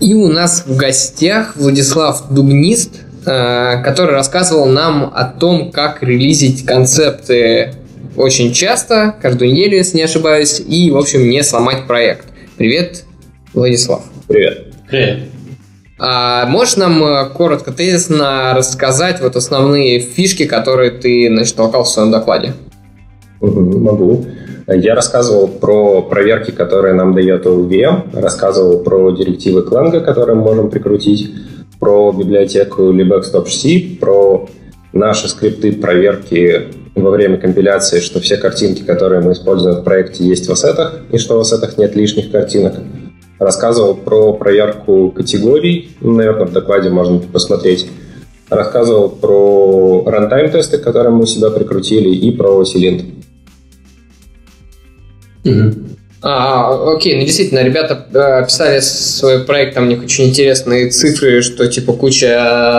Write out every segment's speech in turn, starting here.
И у нас в гостях Владислав Дубнист, э, который рассказывал нам о том, как релизить концепты очень часто, каждую неделю, если не ошибаюсь, и, в общем, не сломать проект. Привет, Владислав. Привет. Привет. А можешь нам э, коротко, тезисно рассказать вот основные фишки, которые ты значит, толкал в своем докладе? Могу. Я рассказывал про проверки, которые нам дает OVM, рассказывал про директивы Clang, которые мы можем прикрутить, про библиотеку libextop.c, про наши скрипты проверки во время компиляции, что все картинки, которые мы используем в проекте, есть в ассетах, и что в ассетах нет лишних картинок рассказывал про проверку категорий, наверное, в докладе можно посмотреть. Рассказывал про рантайм тесты, которые мы у себя прикрутили, и про Силинт. А, окей, ну действительно, ребята э, описали свой проект, там у них очень интересные цифры, что типа куча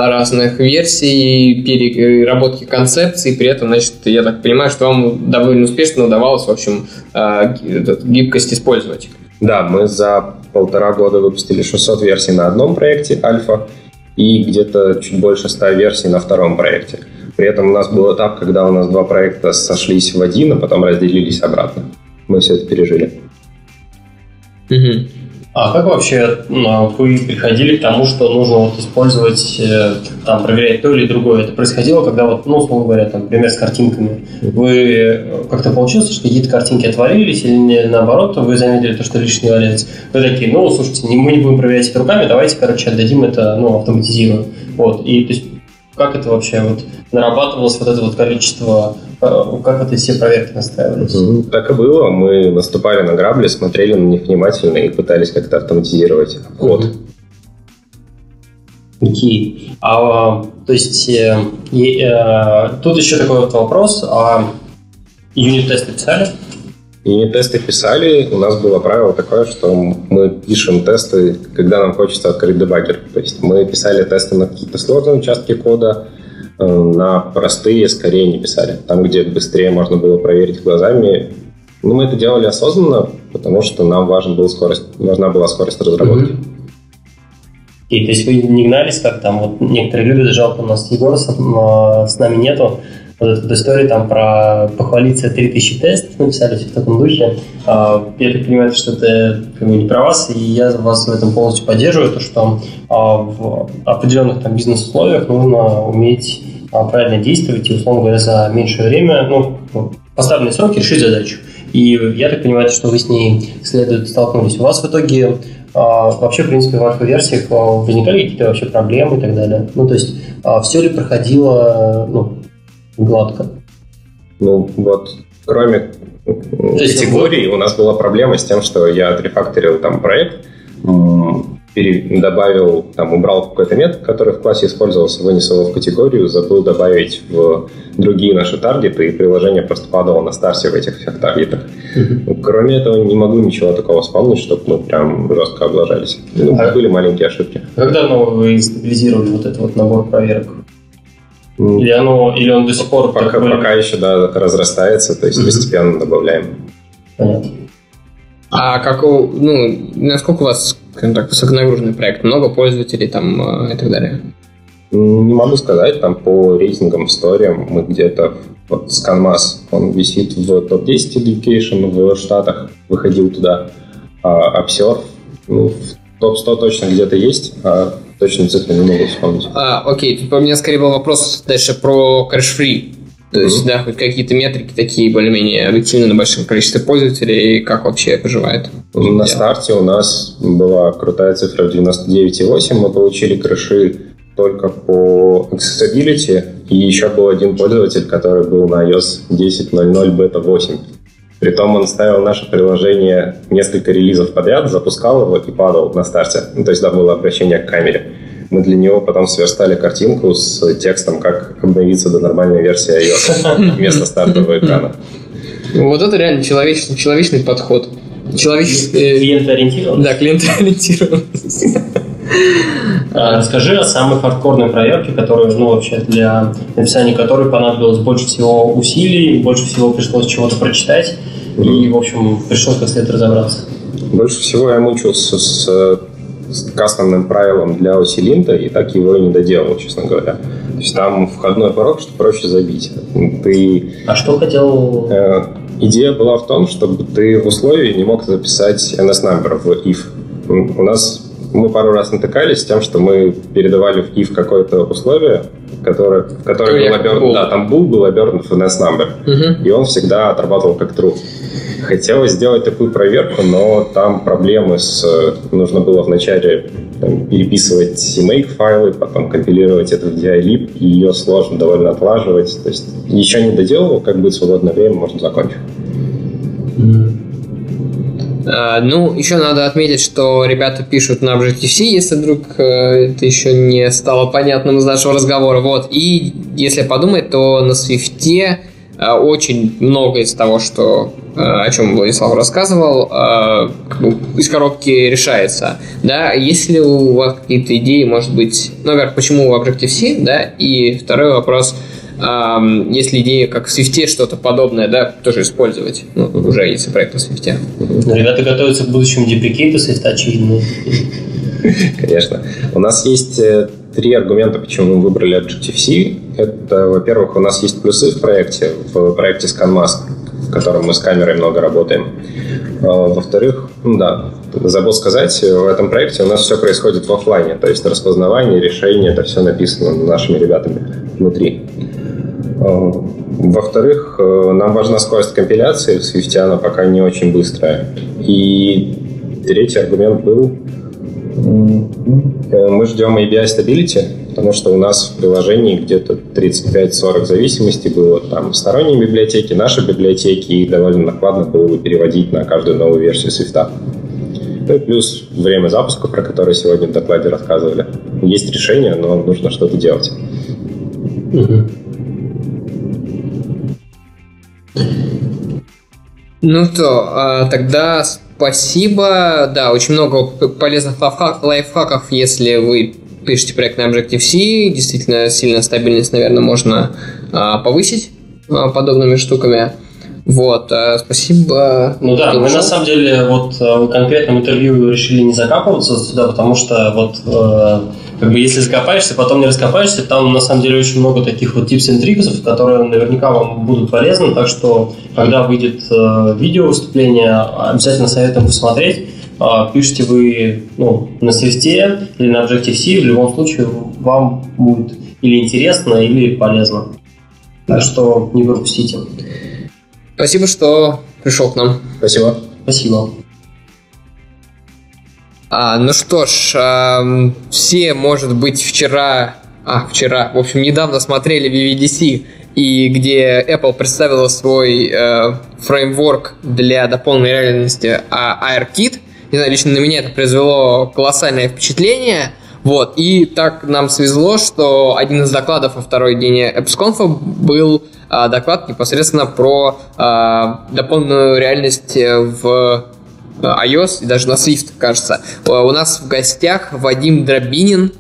разных версий, переработки концепций, при этом, значит, я так понимаю, что вам довольно успешно удавалось, в общем, э, гибкость использовать. Да, мы за полтора года выпустили 600 версий на одном проекте альфа и где-то чуть больше 100 версий на втором проекте. При этом у нас был этап, когда у нас два проекта сошлись в один, а потом разделились обратно. Мы все это пережили. Угу. А как вообще ну, вы приходили к тому, что нужно вот использовать, э, там, проверять то или другое? Это происходило, когда вот, ну, условно говоря, там, например, с картинками. Вы э, как-то получилось, что какие-то картинки отвалились или наоборот, вы заметили то, что лишнее валяется? Вы такие, ну, слушайте, мы не будем проверять это руками, давайте, короче, отдадим это, ну, автоматизируем. Вот, и то есть как это вообще вот нарабатывалось вот это вот количество, как это все проверки настраивались? Так и было. Мы наступали на грабли, смотрели на них внимательно и пытались как-то автоматизировать код. Окей. Okay. А, то есть э, э, тут еще такой вот вопрос. А юнит-тесты писали? Юнит-тесты писали. У нас было правило такое, что мы пишем тесты, когда нам хочется открыть дебаггер. То есть мы писали тесты на какие-то сложные участки кода, э, на простые скорее не писали. Там, где быстрее можно было проверить глазами. Но мы это делали осознанно, потому что нам важен был скорость, важна была скорость разработки. Mm-hmm. И то есть вы не гнались, как там, вот некоторые любят, жалко, у нас Егора с, с нами нету, вот эту историю там про похвалиться 3000 тестов написали все в таком духе. А, я так понимаю, что это как бы, не про вас, и я вас в этом полностью поддерживаю, то что а, в определенных там бизнес-условиях нужно уметь правильно действовать и, условно говоря, за меньшее время, ну, поставленные сроки решить задачу. И я так понимаю, что вы с ней следует столкнулись. У вас в итоге вообще, в принципе, в альфа-версиях возникали какие-то вообще проблемы и так далее? Ну, то есть, все ли проходило ну, гладко. Ну вот, кроме категории, у нас была проблема с тем, что я отрефакторил там проект, добавил, там, убрал какой-то метод, который в классе использовался, вынес его в категорию, забыл добавить в другие наши таргеты, и приложение просто падало на старте в этих всех таргетах. Mm-hmm. Кроме этого, не могу ничего такого вспомнить, чтобы мы прям жестко облажались. Ну, а были маленькие ошибки. Когда ну, вы стабилизировали вот этот вот набор проверок? Или, оно, или он до сих пор... Пока, такой... пока еще да, разрастается, то есть mm-hmm. постепенно добавляем. Понятно. А как у, ну, насколько у вас, скажем так, высоконагруженный проект? Много пользователей там э, и так далее? Не могу сказать, там по рейтингам, историям мы где-то, вот ScanMass, он висит в топ-10 education в Штатах, выходил туда, а Observe, ну, в топ-100 точно где-то есть, а Точно цифры не могу вспомнить. А, окей, тут у меня скорее был вопрос дальше про кэш-фри. То есть, да, хоть какие-то метрики такие более-менее объективны на большом количестве пользователей, и как вообще поживает? На старте у нас была крутая цифра в 99,8, мы получили крыши только по accessibility, и еще был один пользователь, который был на iOS 10.00 бета 8. Притом он ставил наше приложение несколько релизов подряд, запускал его и падал на старте. Ну, то есть, да, было обращение к камере. Мы для него потом сверстали картинку с текстом, как обновиться до нормальной версии iOS вместо стартового экрана. Вот это реально человечный, человечный подход. Человеческий... Клиентоориентированный? Да, клиентоориентированный. А, расскажи о самой хардкорной проверке, которую, ну, вообще для написания которой понадобилось больше всего усилий, больше всего пришлось чего-то прочитать, и, в общем, пришлось как следует разобраться. Больше всего я мучился с с кастомным правилом для осилинта и так его и не доделал, честно говоря. То есть там входной порог, что проще забить. Ты... А что хотел... Э, идея была в том, чтобы ты в условии не мог записать NS-number в if. У нас мы пару раз натыкались с тем, что мы передавали в if какое-то условие, которое, в которое был обернут, да, там был был обернут в NS number, угу. и он всегда отрабатывал как true. Хотелось сделать такую проверку, но там проблемы с... Нужно было вначале там, переписывать make файлы, потом компилировать это в DILib, и ее сложно довольно отлаживать. То есть еще не доделал, как будет свободное время, можно закончить. Uh, ну, еще надо отметить, что ребята пишут на Objective-C, если вдруг uh, это еще не стало понятным из нашего разговора. Вот. И если подумать, то на Swift очень много из того, что, о чем Владислав рассказывал, из коробки решается. Да? Если у вас какие-то идеи, может быть, ну, во-первых, почему Objective-C, да, и второй вопрос – если идея как в Swift что-то подобное, да, тоже использовать. Ну, уже есть проект на Swift. Ну, ребята готовятся к будущему деприкейту Swift, очевидно. Конечно. У нас есть э, три аргумента, почему мы выбрали Objective-C. Это, во-первых, у нас есть плюсы в проекте, в проекте ScanMask, в котором мы с камерой много работаем. А, во-вторых, ну да, забыл сказать, в этом проекте у нас все происходит в офлайне, то есть распознавание, решение, это все написано нашими ребятами внутри. Э, во-вторых, э, нам важна скорость компиляции в Swift, она пока не очень быстрая. И третий аргумент был, мы ждем ABI Stability, потому что у нас в приложении где-то 35-40 зависимостей было там сторонние библиотеки, наши библиотеки, и довольно накладно было бы переводить на каждую новую версию Swift. Ну и плюс время запуска, про которое сегодня в докладе рассказывали. Есть решение, но нужно что-то делать. Ну то, а, тогда спасибо. Да, очень много полезных лайфхаков, если вы пишете проект на Objective-C. Действительно, сильно стабильность, наверное, можно а, повысить а, подобными штуками. Вот, спасибо. Ну да, мы на самом деле вот в конкретном интервью решили не закапываться сюда, потому что вот как бы если закопаешься, потом не раскопаешься, там на самом деле очень много таких вот tips and триксов, которые наверняка вам будут полезны, так что когда выйдет э, видео выступление, обязательно советуем посмотреть. Э, пишите вы ну, на свисте или на Objective-C, в любом случае вам будет или интересно, или полезно. Так что не пропустите. Спасибо, что пришел к нам. Спасибо. Спасибо. А, ну что ж, а, все, может быть, вчера, а, вчера, в общем, недавно смотрели VVDC, и где Apple представила свой э, фреймворк для дополненной реальности а, AirKit. Не знаю, лично на меня это произвело колоссальное впечатление. Вот, и так нам свезло, что один из докладов во второй день EppsConf был а, доклад непосредственно про а, дополненную реальность в iOS и даже на Swift, кажется. У нас в гостях Вадим Дробинин,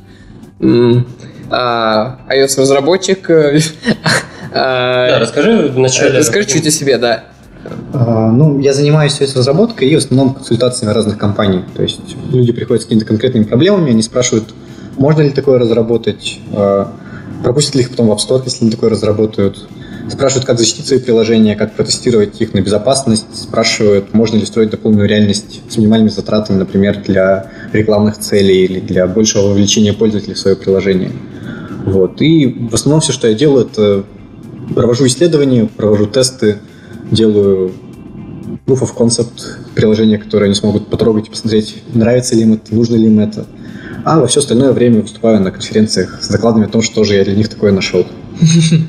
а, iOS-разработчик. Да, расскажи вначале. Расскажи чуть о себе, да. А, ну, я занимаюсь разработкой и в основном консультациями разных компаний. То есть люди приходят с какими-то конкретными проблемами, они спрашивают, можно ли такое разработать, а, пропустят ли их потом в App Store, если они такое разработают, Спрашивают, как защитить свои приложения, как протестировать их на безопасность. Спрашивают, можно ли строить дополненную реальность с минимальными затратами, например, для рекламных целей или для большего вовлечения пользователей в свое приложение. Вот. И в основном все, что я делаю, это провожу исследования, провожу тесты, делаю proof of concept приложения, которые они смогут потрогать и посмотреть, нравится ли им это, нужно ли им это. А во все остальное время выступаю на конференциях с докладами о том, что же я для них такое нашел.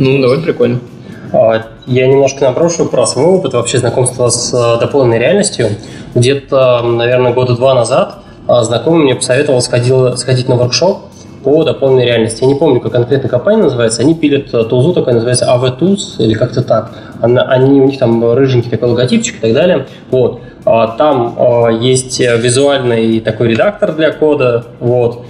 Ну, довольно прикольно. А, я немножко наброшу про свой опыт вообще знакомства с э, дополненной реальностью. Где-то, наверное, года два назад а, знакомый мне посоветовал сходил, сходить на воркшоп по дополненной реальности. Я не помню, как конкретно компания называется. Они пилят э, тулзу, такая называется AV Tools или как-то так. Они, у них там рыженький такой логотипчик и так далее. Вот. А, там есть визуальный такой редактор для кода. Вот.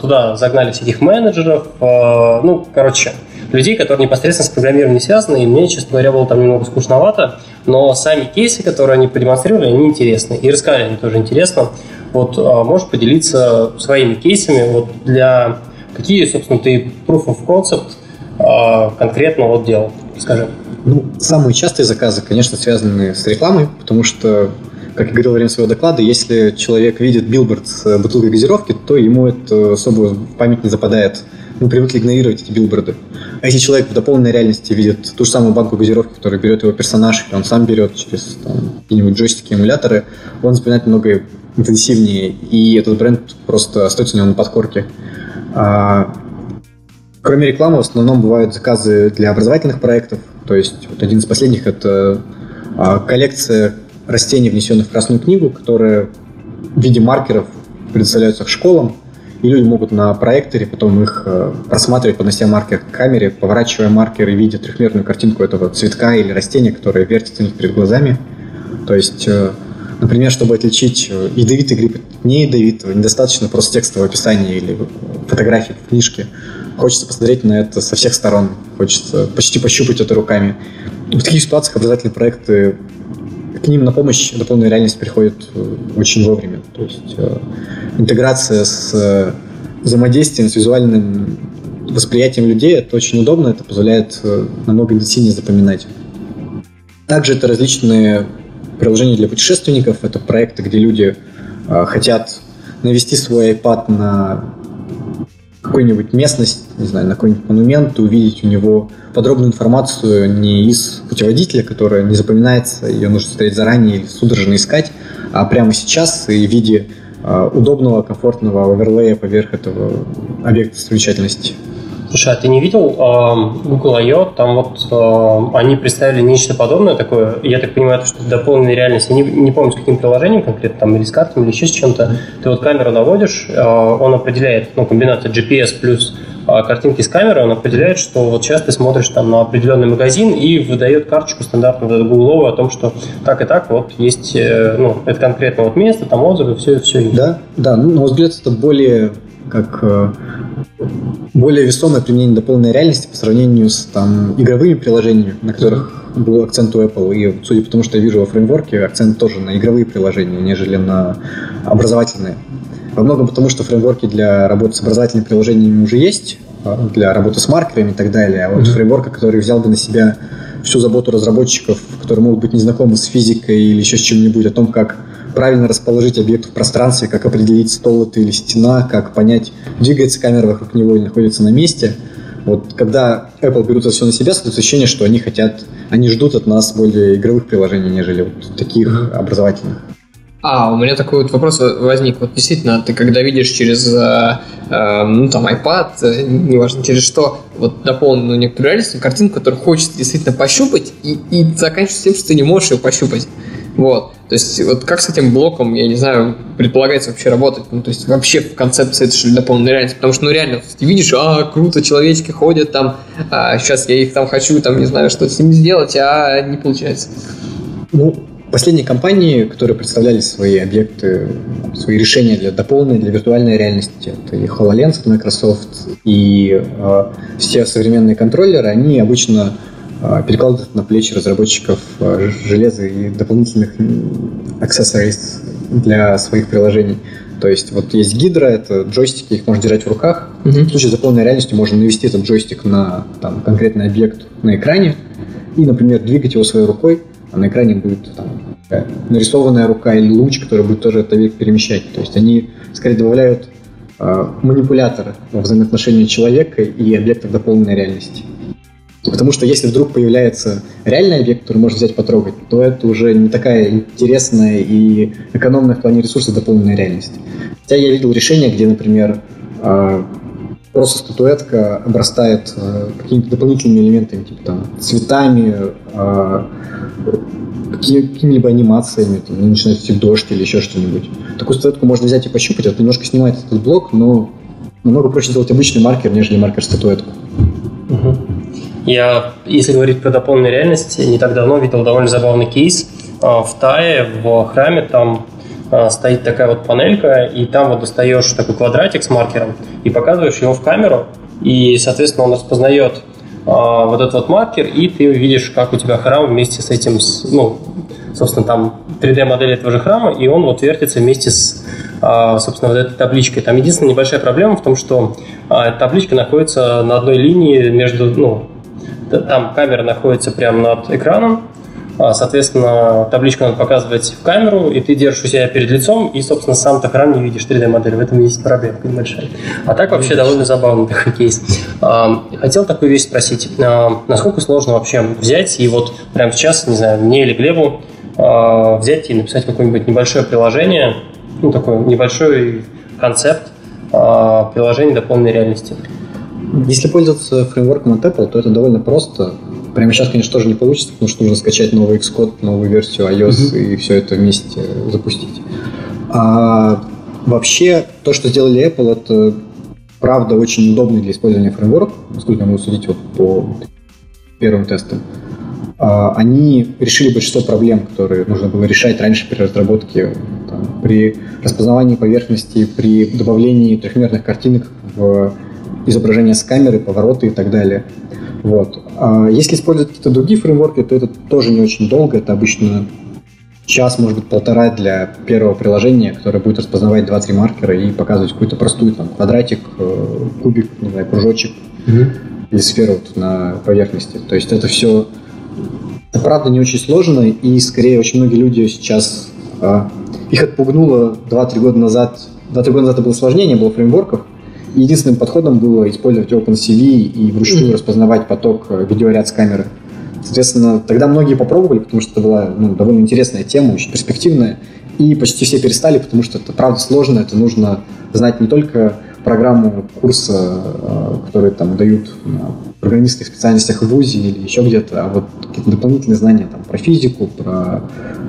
Туда загнали всяких менеджеров. Ну, короче, людей, которые непосредственно с программированием не связаны, и мне, честно говоря, было там немного скучновато, но сами кейсы, которые они продемонстрировали, они интересны, и рассказали они тоже интересно. Вот а, можешь поделиться своими кейсами вот для какие, собственно, ты proof of concept а, конкретно вот делал? Скажи. Ну, самые частые заказы, конечно, связаны с рекламой, потому что, как я говорил во время своего доклада, если человек видит билборд с бутылкой газировки, то ему это особо в память не западает. Мы привыкли игнорировать эти билборды. А если человек в дополненной реальности видит ту же самую банку газировки, которую берет его персонаж, и он сам берет через какие-нибудь джойстики, эмуляторы, он запоминает много интенсивнее, и этот бренд просто остается у него на подкорке. А, кроме рекламы, в основном бывают заказы для образовательных проектов. То есть вот один из последних – это а, коллекция растений, внесенных в Красную книгу, которые в виде маркеров предоставляются школам, и люди могут на проекторе потом их э, просматривать, поднося маркер к камере, поворачивая маркер и видя трехмерную картинку этого цветка или растения, которое вертится у них перед глазами. То есть Например, чтобы отличить э, ядовитый гриб от неядовитого, недостаточно просто текстового описания или фотографии в книжке. Хочется посмотреть на это со всех сторон. Хочется почти пощупать это руками. В таких ситуациях образовательные проекты к ним на помощь дополненная реальность приходит э, очень вовремя. То есть э, интеграция с взаимодействием, с визуальным восприятием людей, это очень удобно, это позволяет намного интенсивнее запоминать. Также это различные приложения для путешественников. Это проекты, где люди э, хотят навести свой iPad на какую-нибудь местность, не знаю, на какой-нибудь монумент, и увидеть у него подробную информацию не из путеводителя, которая не запоминается, ее нужно смотреть заранее или судорожно искать, а прямо сейчас и в виде э, удобного, комфортного оверлея поверх этого объекта достопримечательности. Слушай, а ты не видел Google I.O., там вот они представили нечто подобное такое, я так понимаю, что это дополненная реальность, я не, не помню, с каким приложением конкретно, там, или с картами, или еще с чем-то, ты вот камеру наводишь, э, он определяет, ну, комбинация GPS плюс э, картинки с камеры, он определяет, что вот сейчас ты смотришь там на определенный магазин и выдает карточку стандартную гугловую о том, что так и так вот есть, э, ну, это конкретно вот место, там отзывы, все, все есть. Да, да, ну, на мой взгляд, это более как э, более весомое применение дополненной реальности по сравнению с там, игровыми приложениями, на которых был акцент у Apple. И судя по тому, что я вижу во фреймворке, акцент тоже на игровые приложения, нежели на образовательные. Во многом потому, что фреймворки для работы с образовательными приложениями уже есть, а, для работы с маркерами и так далее. А вот mm-hmm. фреймворка, который взял бы на себя всю заботу разработчиков, которые могут быть незнакомы с физикой или еще с чем-нибудь, о том, как правильно расположить объект в пространстве, как определить стол это или стена, как понять, двигается камера вокруг него или находится на месте. Вот когда Apple берут это все на себя, создается ощущение, что они хотят, они ждут от нас более игровых приложений, нежели вот таких образовательных. А, у меня такой вот вопрос возник. Вот действительно, ты когда видишь через, э, ну, там, iPad, э, неважно через что, вот дополненную некоторую реальность, картинку, которую хочется действительно пощупать, и, и заканчивается тем, что ты не можешь ее пощупать. Вот. То есть, вот как с этим блоком, я не знаю, предполагается вообще работать? Ну, то есть, вообще в концепции это что ли дополненная реальность? Потому что, ну, реально, ты видишь, а, круто, человечки ходят там, а, сейчас я их там хочу, там, не знаю, что с ними сделать, а не получается. Ну, последние компании, которые представляли свои объекты, свои решения для дополненной, для виртуальной реальности, это и HoloLens от Microsoft, и э, все современные контроллеры, они обычно а, перекладывают на плечи разработчиков а, железа и дополнительных accessories для своих приложений. То есть вот есть гидра, это джойстики, их можно держать в руках. Mm-hmm. В случае дополненной реальности можно навести этот джойстик на там, конкретный объект на экране и, например, двигать его своей рукой, а на экране будет там, нарисованная рука или луч, который будет тоже этот объект перемещать. То есть они скорее добавляют э, манипуляторы во взаимоотношении человека и объектов дополненной реальности. Потому что если вдруг появляется реальный объект, который можно взять потрогать, то это уже не такая интересная и экономная в плане ресурсов дополненная реальность. Хотя я видел решение, где, например, а, просто статуэтка обрастает а, какими-то дополнительными элементами, типа там цветами, а, какими-либо анимациями, там, начинает идти дождь или еще что-нибудь. Такую статуэтку можно взять и пощупать, это немножко снимает этот блок, но намного проще сделать обычный маркер, нежели маркер статуэтку. Угу. Я, если говорить про дополненную реальность, не так давно видел довольно забавный кейс. А, в Тае, в храме, там а, стоит такая вот панелька, и там вот достаешь такой квадратик с маркером и показываешь его в камеру, и, соответственно, он распознает вот этот вот маркер, и ты видишь, как у тебя храм вместе с этим, ну, собственно, там 3D-модель этого же храма, и он вот вертится вместе с а, собственно, вот этой табличкой. Там единственная небольшая проблема в том, что а, табличка находится на одной линии между, ну, там камера находится прямо над экраном, а, соответственно, табличку надо показывать в камеру, и ты держишь у себя перед лицом, и, собственно, сам экран не видишь 3D-модель. В этом есть проблема небольшая. А так вообще довольно забавный такой кейс. А, хотел такую вещь спросить. А, насколько сложно вообще взять и вот прямо сейчас, не знаю, мне или Глебу взять и написать какое-нибудь небольшое приложение, ну, такой небольшой концепт приложения дополненной реальности? Если пользоваться фреймворком от Apple, то это довольно просто. Прямо сейчас, конечно, тоже не получится, потому что нужно скачать новый Xcode, новую версию iOS mm-hmm. и все это вместе запустить. А вообще, то, что сделали Apple, это правда очень удобный для использования фреймворк, насколько я могу судить вот по первым тестам. А, они решили большинство проблем, которые нужно было решать раньше при разработке, там, при распознавании поверхности, при добавлении трехмерных картинок в изображение с камеры, повороты и так далее. Вот. А если использовать какие-то другие фреймворки, то это тоже не очень долго. Это обычно час, может быть, полтора для первого приложения, которое будет распознавать 2-3 маркера и показывать какую-то простую там, квадратик, э, кубик, не знаю, кружочек mm-hmm. или сферу вот, на поверхности. То есть это все, это правда не очень сложно, и скорее очень многие люди сейчас а, их отпугнуло 2-3 года назад. 2-3 года назад это было сложнее, не было фреймворков, Единственным подходом было использовать OpenCV и вручную распознавать поток э, видеоряд с камеры. Соответственно, тогда многие попробовали, потому что это была ну, довольно интересная тема, очень перспективная. И почти все перестали, потому что это правда сложно, это нужно знать не только программу курса, э, которые там дают на программистских специальностях в ВУЗе или еще где-то, а вот какие-то дополнительные знания там, про физику, про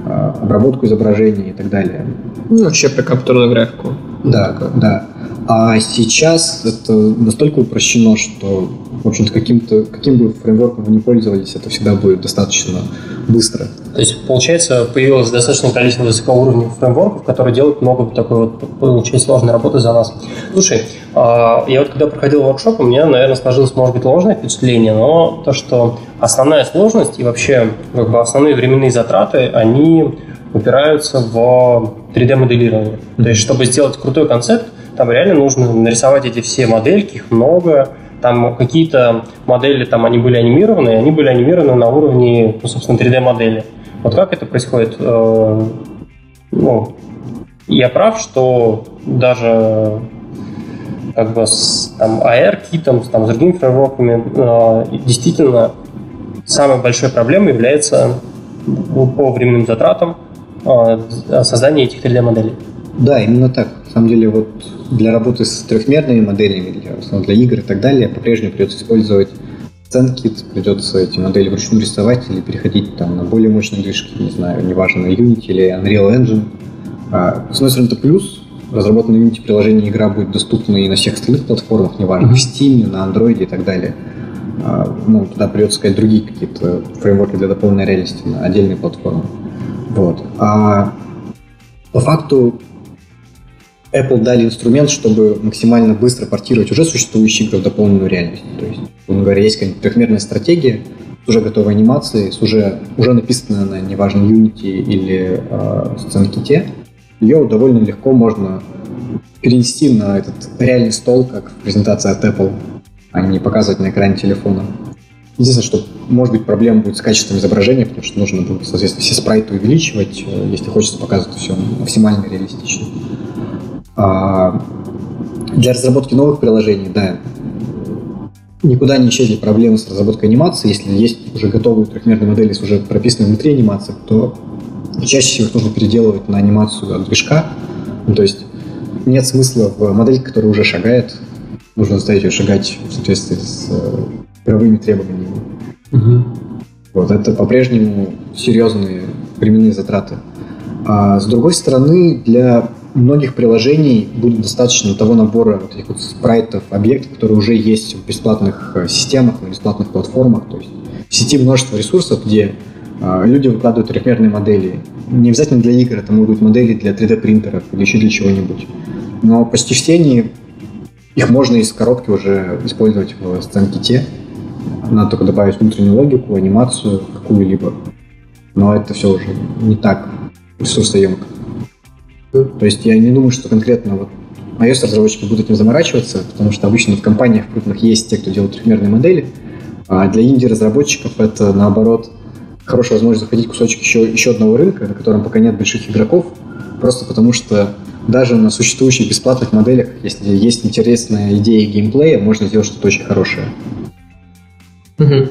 э, обработку изображений и так далее. Ну, вообще про компьютерную графику. Да, да. А сейчас это настолько упрощено, что, в общем-то, каким-то, каким бы фреймворком вы ни пользовались, это всегда будет достаточно быстро. То есть, получается, появилось достаточное количество высокоуровневых фреймворков, которые делают много такой вот очень сложной работы за нас. Слушай, а, я вот когда проходил воркшоп, у меня, наверное, сложилось, может быть, ложное впечатление, но то, что основная сложность и вообще как бы основные временные затраты, они упираются в 3D-моделирование. То есть, чтобы сделать крутой концепт, там реально нужно нарисовать эти все модельки, их много. Там какие-то модели, там они были анимированы, и они были анимированы на уровне, ну, собственно, 3D-модели. Вот как это происходит? Э, ну, я прав, что даже как бы с там, AR-китом, там, с другими фреймворками, э, действительно самой большой проблемой является по временным затратам э, создание этих 3D-моделей. Да, именно так. На самом деле, вот для работы с трехмерными моделями, для, в для игр и так далее, по-прежнему придется использовать ScentKit, придется эти модели вручную рисовать или переходить там, на более мощные движки, не знаю, неважно, Unity или Unreal Engine. А, с одной стороны, это плюс, разработанное Unity приложение игра будет доступна и на всех остальных платформах, неважно, mm-hmm. в Steam, на Android и так далее. А, ну, туда придется сказать другие какие-то фреймворки для дополненной реальности на отдельные платформы. Вот. А по факту Apple дали инструмент, чтобы максимально быстро портировать уже существующие игры в дополненную реальность. То есть, условно говоря, есть какая-нибудь трехмерная стратегия с уже готовой анимацией, с уже, уже написанной на, неважно, Unity или э, SceneKit, ее довольно легко можно перенести на этот реальный стол, как презентация от Apple, а не показывать на экране телефона. Единственное, что может быть проблема будет с качеством изображения, потому что нужно будет, соответственно, все спрайты увеличивать, э, если хочется показывать все максимально реалистично. А для разработки новых приложений, да, никуда не исчезли проблемы с разработкой анимации. Если есть уже готовые трехмерные модели с уже прописанной внутри анимацией, то чаще всего их нужно переделывать на анимацию от движка. Ну, то есть нет смысла в модели, которая уже шагает, нужно заставить ее шагать в соответствии с э, требованиями. Угу. Вот, это по-прежнему серьезные временные затраты. А с другой стороны, для многих приложений будет достаточно того набора вот этих вот спрайтов, объектов, которые уже есть в бесплатных э, системах, на бесплатных платформах. То есть в сети множество ресурсов, где э, люди выкладывают трехмерные модели. Не обязательно для игр, это могут быть модели для 3D-принтеров или еще для чего-нибудь. Но все они, их можно из коробки уже использовать в сценките. Надо только добавить внутреннюю логику, анимацию какую-либо. Но это все уже не так ресурсоемко. То есть я не думаю, что конкретно вот iOS-разработчики будут этим заморачиваться, потому что обычно в компаниях крупных есть те, кто делает трехмерные модели, а для инди-разработчиков это, наоборот, хорошая возможность захватить кусочек еще, еще одного рынка, на котором пока нет больших игроков, просто потому что даже на существующих бесплатных моделях, если есть интересная идея геймплея, можно сделать что-то очень хорошее. Угу.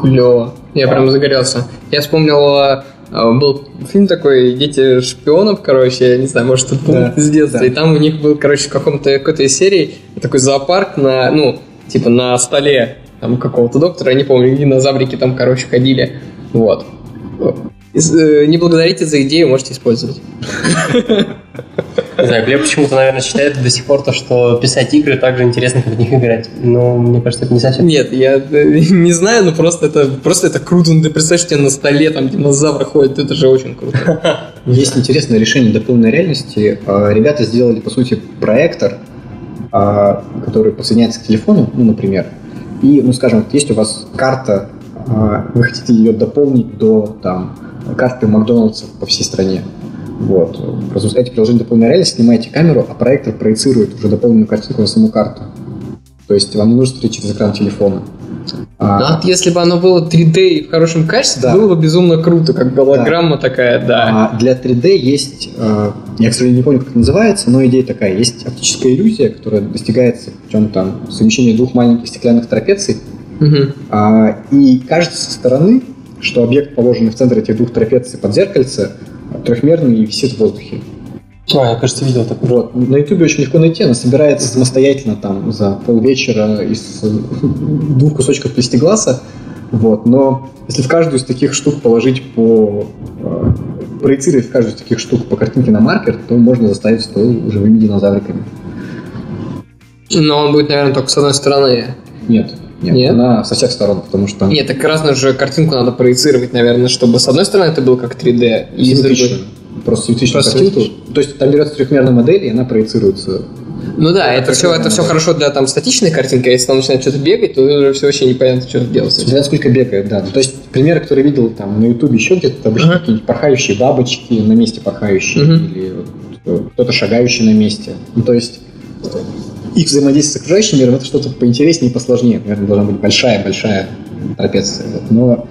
Клево. Я прям загорелся. Я вспомнил, а, был фильм такой «Дети шпионов», короче, я не знаю, может, это да, с детства. Да. И там у них был, короче, в каком-то какой-то серии такой зоопарк на, ну, типа на столе там какого-то доктора, я не помню, динозаврики там, короче, ходили. Вот. Э, не благодарите за идею, можете использовать. Не знаю, Глеб почему-то, наверное, считает до сих пор то, что писать игры так же интересно, как в них играть. Но мне кажется, это не совсем. Нет, я э, не знаю, но просто это, просто это круто. Ну, ты представляешь, у тебя на столе там динозавры ходят, это же очень круто. Есть интересное решение дополненной реальности. А, ребята сделали, по сути, проектор, а, который подсоединяется к телефону, ну, например, и, ну, скажем, есть у вас карта, а, вы хотите ее дополнить до там, карты Макдональдса по всей стране. Вот. Разускаете приложение дополненной реальности, снимаете камеру, а проектор проецирует уже дополненную картинку на саму карту. То есть вам не нужно смотреть через экран телефона. А, вот если бы оно было 3D в хорошем качестве, да. было бы безумно круто, как голограмма да. такая, да. А для 3D есть, а, я, к сожалению, не помню, как это называется, но идея такая. Есть оптическая иллюзия, которая достигается путем там, совмещения двух маленьких стеклянных трапеций. Угу. А, и кажется со стороны, что объект, положенный в центр этих двух трапеций под зеркальце, трехмерный и висит в воздухе. А, я, кажется, видел такое. Вот. На Ютубе очень легко найти, она собирается самостоятельно там за полвечера из двух кусочков пластигласа. Вот. Но если в каждую из таких штук положить по э, проецировать в каждую из таких штук по картинке на маркер, то можно заставить стол живыми динозавриками. Но он будет, наверное, только с одной стороны. Нет. Нет, Нет, она со всех сторон, потому что... Нет, так разную же картинку надо проецировать, наверное, чтобы с одной стороны это было как 3D, и с другой... Просто симметричную картинку. То есть там берется трехмерная модель, и она проецируется. Ну да, это все, это все хорошо для там статичной картинки, а если там начинает что-то бегать, то уже все вообще непонятно, что делать. Смотря сколько бегает, да. То есть примеры, которые видел там на Ютубе еще где-то, обычно uh-huh. какие-нибудь порхающие бабочки на месте порхающие, uh-huh. или вот, кто-то шагающий на месте. Ну, то есть их взаимодействие с окружающим миром это что-то поинтереснее и посложнее. Наверное, должна быть большая-большая трапеция. Но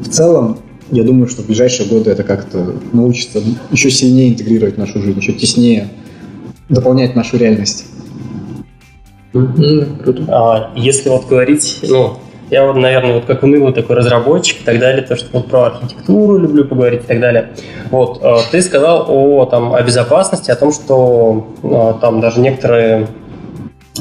в целом, я думаю, что в ближайшие годы это как-то научится еще сильнее интегрировать нашу жизнь, еще теснее дополнять нашу реальность. Mm-hmm. Круто. А, если вот говорить, ну, я вот, наверное, вот как унылый такой разработчик и так далее, то, что вот про архитектуру люблю поговорить и так далее. Вот, э, ты сказал о, там, о безопасности, о том, что э, там даже некоторые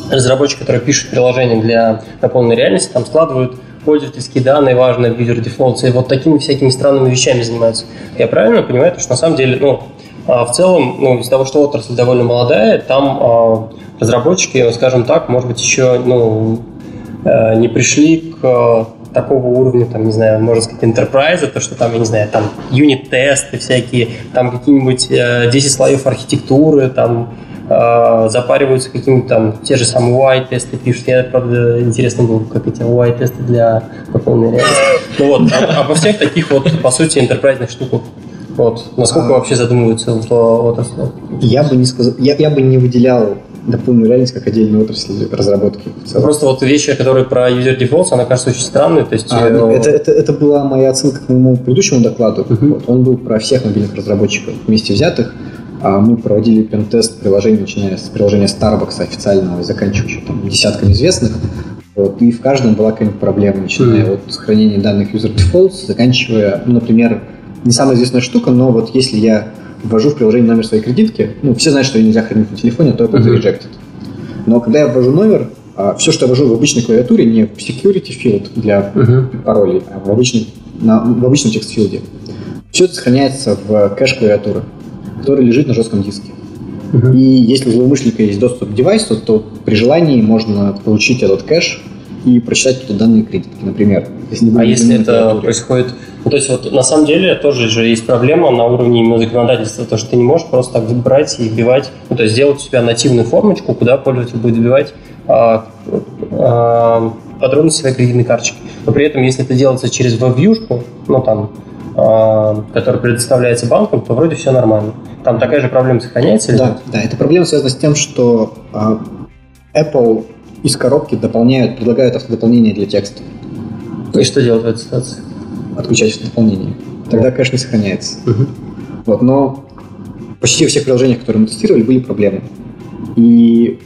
разработчики, которые пишут приложения для дополненной реальности, там складывают пользовательские данные важные в user defaults, и вот такими всякими странными вещами занимаются. Я правильно понимаю, что на самом деле, ну, а, в целом, ну, из-за того, что отрасль довольно молодая, там э, разработчики, скажем так, может быть, еще ну, э, не пришли к э, такого уровня, там, не знаю, можно сказать, enterprise, то, что там, я не знаю, там юнит-тесты всякие, там какие-нибудь э, 10 слоев архитектуры, там э, запариваются какими-то там, те же самые UI-тесты пишут. Я, правда, интересно было, как эти UI-тесты для дополненной реальности. Ну вот, а, обо всех таких вот, по сути, интерпрайзных штуках. Вот. Насколько а... вообще задумываются в отрасли? Я бы не сказал, я, я бы не выделял дополненную реальность как отдельную отрасль разработки. Просто вот вещи, которые про user defaults, она кажется очень странной. То есть, а, ну, это, это, это была моя оценка к моему предыдущему докладу. Uh-huh. Вот, он был про всех мобильных разработчиков вместе взятых. А мы проводили пентест приложений, начиная с приложения Starbucks официального и заканчивая там, десятками известных. Вот, и в каждом была какая-нибудь проблема, начиная mm. от сохранения данных user defaults, заканчивая, ну, например, не самая известная штука, но вот если я ввожу в приложение номер своей кредитки, ну, все знают, что ее нельзя хранить на телефоне, а то будет mm-hmm. rejected. Но когда я ввожу номер, а, все, что я ввожу в обычной клавиатуре, не в security field для uh-huh. паролей, а в, обычном, на, в обычном текст-филде, все это сохраняется в кэш клавиатуры который лежит на жестком диске. Uh-huh. И если у злоумышленника есть доступ к девайсу, то при желании можно получить этот кэш и прочитать туда данные кредитки, например. Если а если это происходит... Ну, то есть вот на самом деле тоже же есть проблема на уровне именно законодательства, то, что ты не можешь просто так брать и вбивать, ну, то есть сделать у себя нативную формочку, куда пользователь будет вбивать а, а, подробности своей кредитной карточки. Но при этом, если это делается через веб-вьюшку, ну там, а, который предоставляется банком, то вроде все нормально. Там такая же проблема сохраняется? Да, да, эта проблема связана с тем, что а, Apple из коробки дополняют, предлагают автодополнение для текста. И что делать в этой ситуации? Отключать автодополнение. Тогда кэш не сохраняется. Мгм. Вот, но почти во всех приложениях, которые мы тестировали, были проблемы. И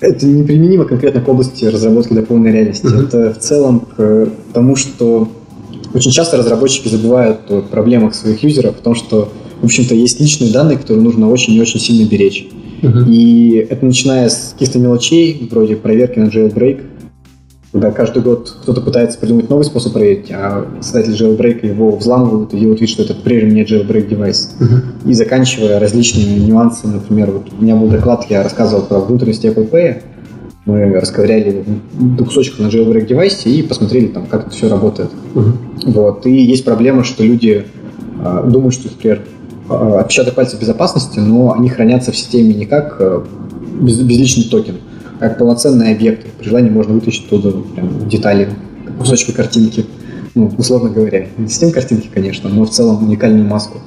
это неприменимо конкретно к области разработки дополненной реальности. Мгм. Это в целом к тому, что очень часто разработчики забывают о проблемах своих юзеров, о том, что, в общем-то, есть личные данные, которые нужно очень и очень сильно беречь. И это начиная с каких-то мелочей, вроде проверки на jailbreak, когда каждый год кто-то пытается придумать новый способ проверить, а создатели jailbreak его взламывают и делают вид, что это прежде не jailbreak девайс. И заканчивая различными нюансами, например, вот у меня был доклад, я рассказывал про внутренности Apple Pay, мы расковыряли до кусочков на jailbreak девайсе и посмотрели, там, как это все работает. Вот. И есть проблема, что люди а, думают, что, например, отпечаток пальца в безопасности, но они хранятся в системе не как а, без- безличный токен, а как полноценные объекты. При желании можно вытащить оттуда прям детали, кусочки картинки, ну, условно говоря. Не систем картинки, конечно, но в целом уникальную маску.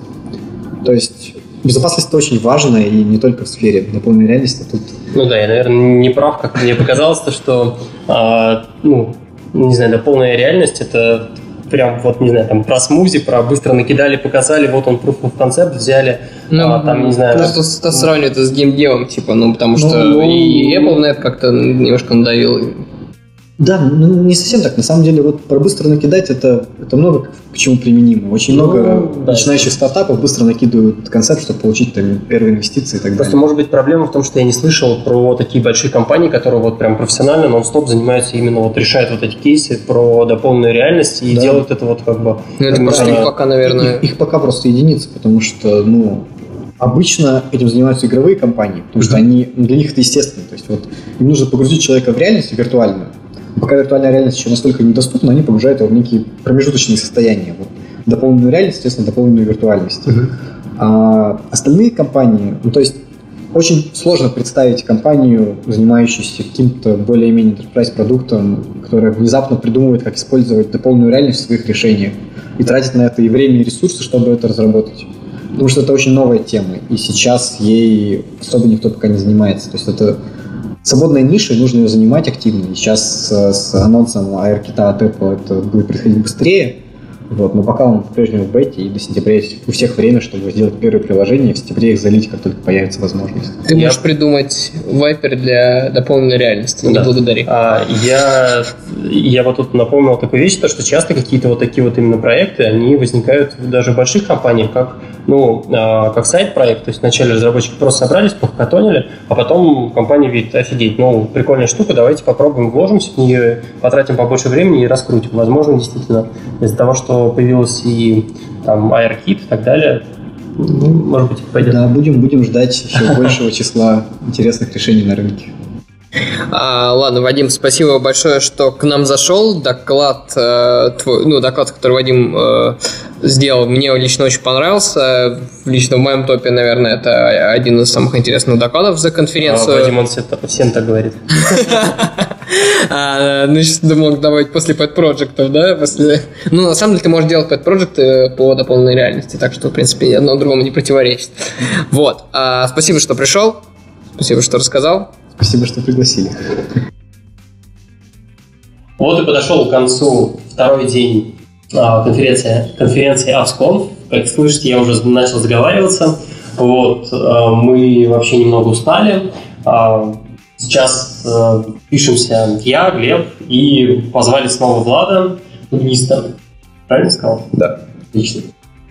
То есть безопасность очень важно, и не только в сфере дополненной реальности. Тут Ну да, я, наверное, не прав, как мне показалось, то, что, а, ну, не знаю, да, полная реальность это прям вот, не знаю, там про смузи, про быстро накидали, показали, вот он proof of concept взяли, а, там, не знаю, Просто с- сравнивать это с геймдевом, типа, ну, потому что Ну, и Apple на это как-то немножко надавил. Да, ну не совсем так. На самом деле, вот про быстро накидать это, это много к, чему применимо. Очень Ну, много да. начинающих стартапов быстро накидывают концепт, чтобы получить там первые инвестиции и так Просто далее. может быть проблема в том, что я не слышал про такие большие компании, которые вот прям профессионально, нон-стоп занимаются именно вот решают вот эти кейсы про дополненную реальность и Да. делают это вот как бы... Ну, это просто их пока, наверное... Их, их пока просто единицы, потому что, ну, обычно этим занимаются игровые компании, потому что они, для них это естественно. То есть вот им нужно погрузить человека в реальность, виртуальную. Пока виртуальная реальность еще настолько недоступна, они погружают его в некие промежуточные состояния. Вот. Дополненную реальность, соответственно, дополненную виртуальность. А остальные компании, ну, то есть очень сложно представить компанию, занимающуюся каким-то более-менее enterprise продуктом, которая внезапно придумывает, как использовать дополненную реальность в своих решениях и тратит на это и время, и ресурсы, чтобы это разработать. Потому что это очень новая тема, и сейчас ей особо никто пока не занимается. То есть это свободная ниша, нужно ее занимать активно. И сейчас с, с анонсом AirKit от Apple это будет происходить быстрее. Вот, но пока он по-прежнему в бете, и до сентября есть у всех время, чтобы сделать первые приложения, и в сентябре их залить, как только появится возможность. Ты Я- можешь придумать вайпер для дополненной реальности. Не Да. благодари. А, я, я вот тут напомнил такую вещь, то, что часто какие-то вот такие вот именно проекты, они возникают даже в больших компаниях, как, ну, а, как сайт-проект, то есть вначале разработчики просто собрались, похакатонили, а потом компания видит, офигеть, ну, прикольная штука, давайте попробуем, вложимся в нее, потратим побольше времени и раскрутим. Возможно, действительно, из-за того, что появилась и там AirKit и так далее, ну, может быть, пойдет. Да, будем, будем ждать еще большего числа интересных решений на рынке. А, ладно, Вадим, спасибо большое, что к нам зашел. Доклад, э, твой, ну, доклад, который Вадим э, сделал, мне лично очень понравился. Лично в моем топе, наверное, это один из самых интересных докладов за А, конференцию. Вадим, он все- всем так говорит. А, ну, сейчас думал добавить после pet проектов, да? После... Ну, на самом деле, ты можешь делать pet проекты по дополненной реальности, так что, в принципе, одно другому не противоречит. Вот. А, спасибо, что пришел. Спасибо, что рассказал. Спасибо, что пригласили. Вот и подошел к концу второй день а, конференции, конференции AppsConf. Как слышите, я уже начал заговариваться. Вот, а, мы вообще немного устали. Сейчас а, пишемся я, Глеб, и позвали снова Влада, лингвиста. Правильно сказал? Да. Отлично.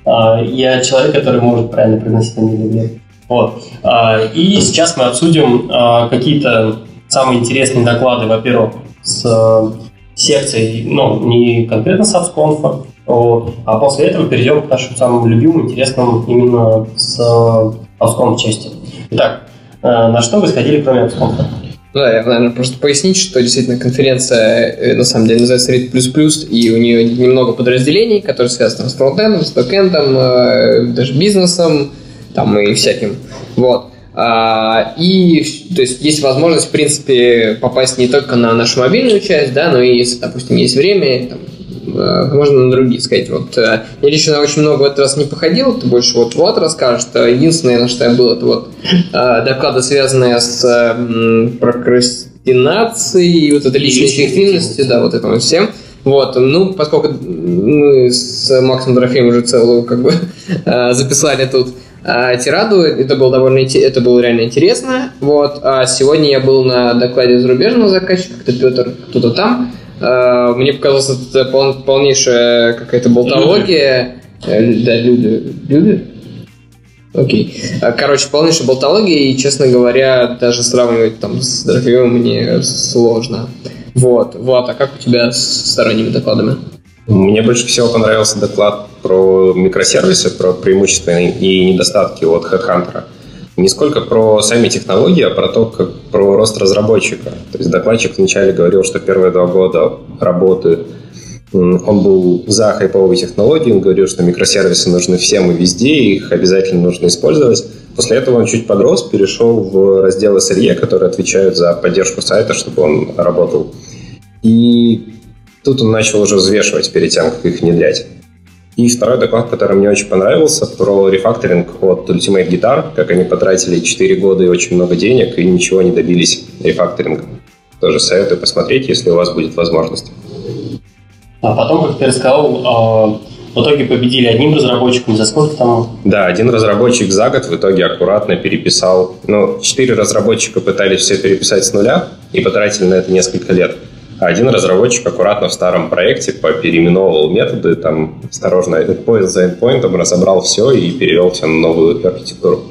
А, Я человек, который может правильно произносить фамилию Глеб. Вот. А, И сейчас мы обсудим а, какие-то самые интересные доклады, во-первых, с а, секцией, ну, не конкретно с AppsConf, вот, а после этого перейдем к нашим самым любимым, интересным именно с AppsConf части. Итак, а, на что вы сходили, кроме AppsConf? Да, я, наверное, просто пояснить, что действительно конференция э, на самом деле называется Read++, и у нее немного подразделений, которые связаны с фронтендом, с бэкэндом, э, даже бизнесом, там и всяким. Вот. А, и, то есть, есть возможность, в принципе, попасть не только на нашу мобильную часть, да, но и если, допустим, есть время, там, можно на другие сказать. Вот э, я лично очень много в этот раз не походил, ты больше вот вот расскажешь. Единственное, на что я был, это вот доклады, связанные с прокрастинацией, вот это личной эффективностью, да, вот этим всем. Вот, ну, поскольку мы с Максом Дорофеем уже целую, как бы, записали тут тираду, это было довольно это было реально интересно. Вот, а сегодня я был на докладе зарубежного заказчика, кто Петр, кто-то там. А, мне показалось, это полнейшая какая-то болтология. Люди. Да, люди. Люди? Окей. А, короче, полнейшая болтология, и, честно говоря, даже сравнивать там с Дорофеевым мне сложно. Вот. Вот, а как у тебя с сторонними докладами? Мне больше всего понравился доклад про микросервисы, про преимущества и недостатки от HeadHunter не сколько про сами технологии, а про то, как про рост разработчика. То есть докладчик вначале говорил, что первые два года работы он был за хайповые технологии, он говорил, что микросервисы нужны всем и везде, их обязательно нужно использовать. После этого он чуть подрос, перешел в раздел SRE, которые отвечают за поддержку сайта, чтобы он работал. И тут он начал уже взвешивать перед тем, как их внедрять. И второй доклад, который мне очень понравился, про рефакторинг от Ultimate Guitar, как они потратили 4 года и очень много денег, и ничего не добились рефакторингом. Тоже советую посмотреть, если у вас будет возможность. А потом, как ты рассказал, а, в итоге победили одним разработчиком. За сколько там? Да, один разработчик за год в итоге аккуратно переписал. Ну, четыре разработчика пытались все переписать с нуля и потратили на это несколько лет. Один разработчик аккуратно в старом проекте попереименовывал методы, там осторожно endpoint за endpoint, разобрал все и перевел все на новую архитектуру.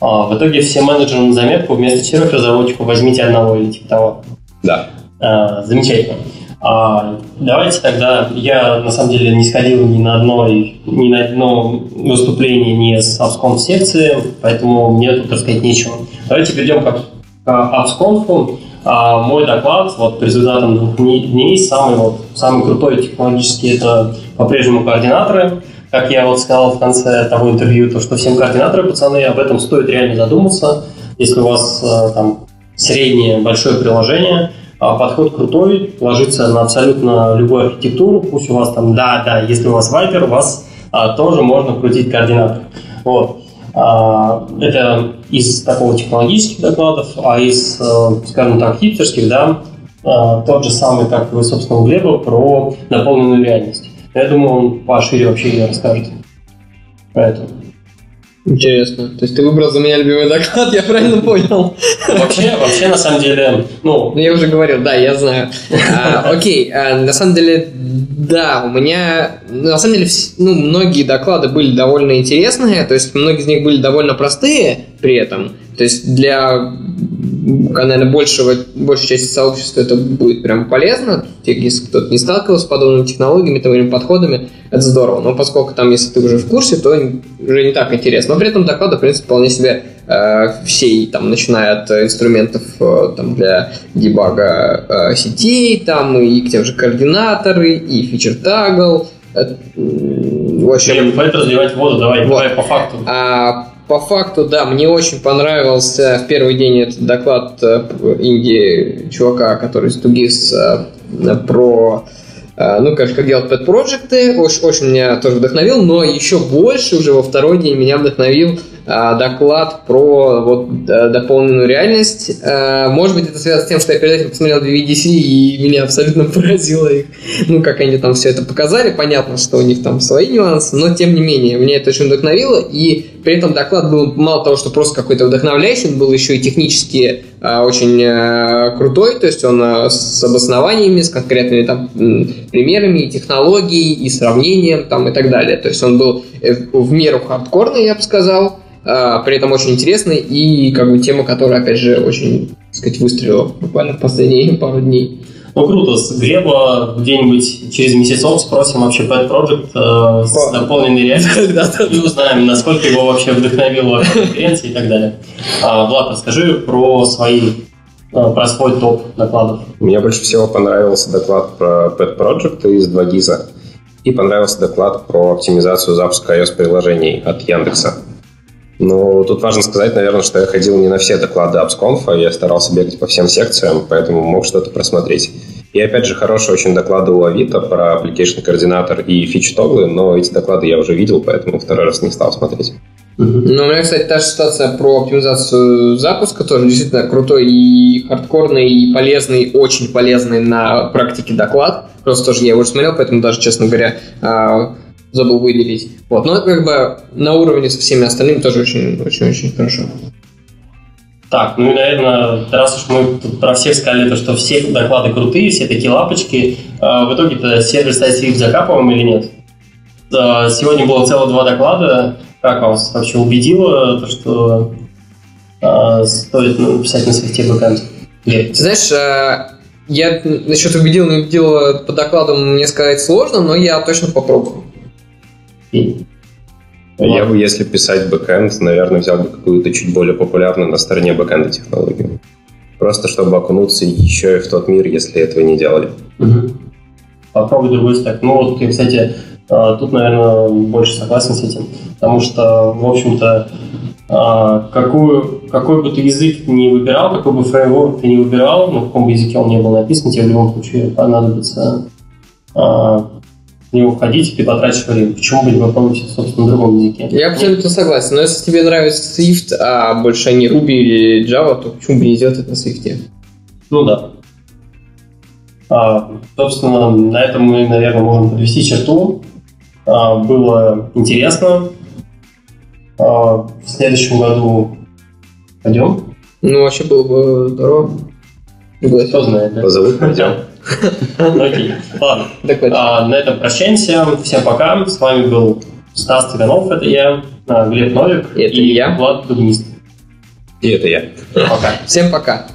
А, в итоге все менеджеры на заметку вместо четырех разработчиков возьмите одного или типа того. Да. А, замечательно. А, давайте тогда, я на самом деле не сходил ни на одной, ни на одно выступление не с Absconf секции, поэтому мне тут рассказать нечего. Давайте перейдем к Absconf. А мой доклад вот по результатам двух дней самый, вот, самый крутой технологический это по-прежнему координаторы. Как я вот сказал в конце того интервью, то что всем координаторы, пацаны, об этом стоит реально задуматься. Если у вас э, там среднее большое приложение, а подход крутой, ложится на абсолютно любую архитектуру, пусть у вас там, да, да, если у вас Viper, у вас а, тоже можно крутить координатор. Вот. А, это из такого технологических докладов, а из, э, скажем так, хипстерских, да, а, тот же самый, как и, собственно, у Глеба, про наполненную реальность. Я думаю, он пошире вообще расскажет про это. Интересно. То есть ты выбрал за меня любимый доклад, я правильно понял? Вообще, вообще на самом деле, ну... ну я уже говорил, да, я знаю. А, окей, а, на самом деле, да, у меня, ну, на самом деле, ну, многие доклады были довольно интересные, то есть многие из них были довольно простые при этом. То есть для наверное, большего, большей части сообщества это будет прям полезно. Если кто-то не сталкивался с подобными технологиями, там, подходами, это здорово. Но поскольку там, если ты уже в курсе, то уже не так интересно. Но при этом доклады, в принципе, вполне себе э, все, там, начиная от инструментов э, там, для дебага э, сетей, там, и к тем же координаторы, и фичер тагл. В общем, хватит разливать воду, давай, вот. давай по факту. А, по факту, да, мне очень понравился в первый день этот доклад Индии чувака, который из Тугис про ну, как, как делать пэт-проекты, очень, очень меня тоже вдохновил, но еще больше уже во второй день меня вдохновил доклад про вот дополненную реальность. А, может быть, это связано с тем, что я перед этим посмотрел VVDC, и меня абсолютно поразило их, ну, как они там все это показали. Понятно, что у них там свои нюансы, но тем не менее, меня это очень вдохновило, и при этом доклад был мало того, что просто какой-то вдохновляющий, он был еще и технически а, очень а, крутой, то есть он а, с обоснованиями, с конкретными там примерами, и технологией, и сравнением там, и так далее. То есть он был э, в меру хардкорный, я бы сказал, а, при этом очень интересный и как бы тема, которая, опять же, очень, так сказать, выстрелила буквально в последние пару дней. Ну круто, с Глеба где-нибудь через месяцок спросим вообще Pet Project э, с наполненной реальностью и узнаем, насколько его вообще вдохновило конференции и так далее. А, Влад, расскажи про свои э, про свой топ докладов. Мне больше всего понравился доклад про Pet Project из 2 гиза и понравился доклад про оптимизацию запуска iOS-приложений от Яндекса. Ну, тут важно сказать, наверное, что я ходил не на все доклады Absconf, я старался бегать по всем секциям, поэтому мог что-то просмотреть. И опять же, хорошие очень доклады у Авито про application координатор и фич тоглы, но эти доклады я уже видел, поэтому второй раз не стал смотреть. Ну, у меня, кстати, та же ситуация про оптимизацию запуска тоже действительно крутой и хардкорный, и полезный, очень полезный на практике доклад. Просто тоже я его смотрел, поэтому даже, честно говоря, а, забыл выделить. Вот, но как бы на уровне со всеми остальными тоже очень-очень-очень хорошо. Так, ну и, наверное, раз уж мы тут про всех сказали, то, что все доклады крутые, все такие лапочки, а, в итоге-то сервис Site закапываем или нет? Сегодня было целых два доклада. Как вас вообще убедило то, что э, стоит ну, писать на свифте бэкэнд? Ты знаешь, э, я насчет убедил, не убедил по докладам мне сказать сложно, но я точно попробую. Я бы, если писать бэкэнд, наверное, взял бы какую-то чуть более популярную на стороне бэкэнда технологию. Просто чтобы окунуться еще и в тот мир, если этого не делали. Угу. Попробуй другой стек. Ну вот, кстати, а, тут, наверное, больше согласен с этим, потому что, в общем-то, а, какую, какой бы ты язык не выбирал, какой бы фреймворк ты не выбирал, на каком бы языке он не был написан, тебе в любом случае понадобится а, него входить, ты потратишь время. Почему бы не попробовать, собственно, на другом языке? Я абсолютно согласен. Но если тебе нравится Swift, а больше не Ruby или Java, то почему бы не сделать это на Swift? Ну да. А, собственно, на этом мы, наверное, можем подвести черту. А, было интересно. А, в следующем году пойдем? Ну, вообще было бы здорово. Кто знает, да? Позовут, пойдем. Окей, ладно. А, на этом прощаемся. Всем пока. С вами был Стас Цыганов, это я, Глеб Новик это и я. Влад Дубнист. И это я. Пока. Всем пока.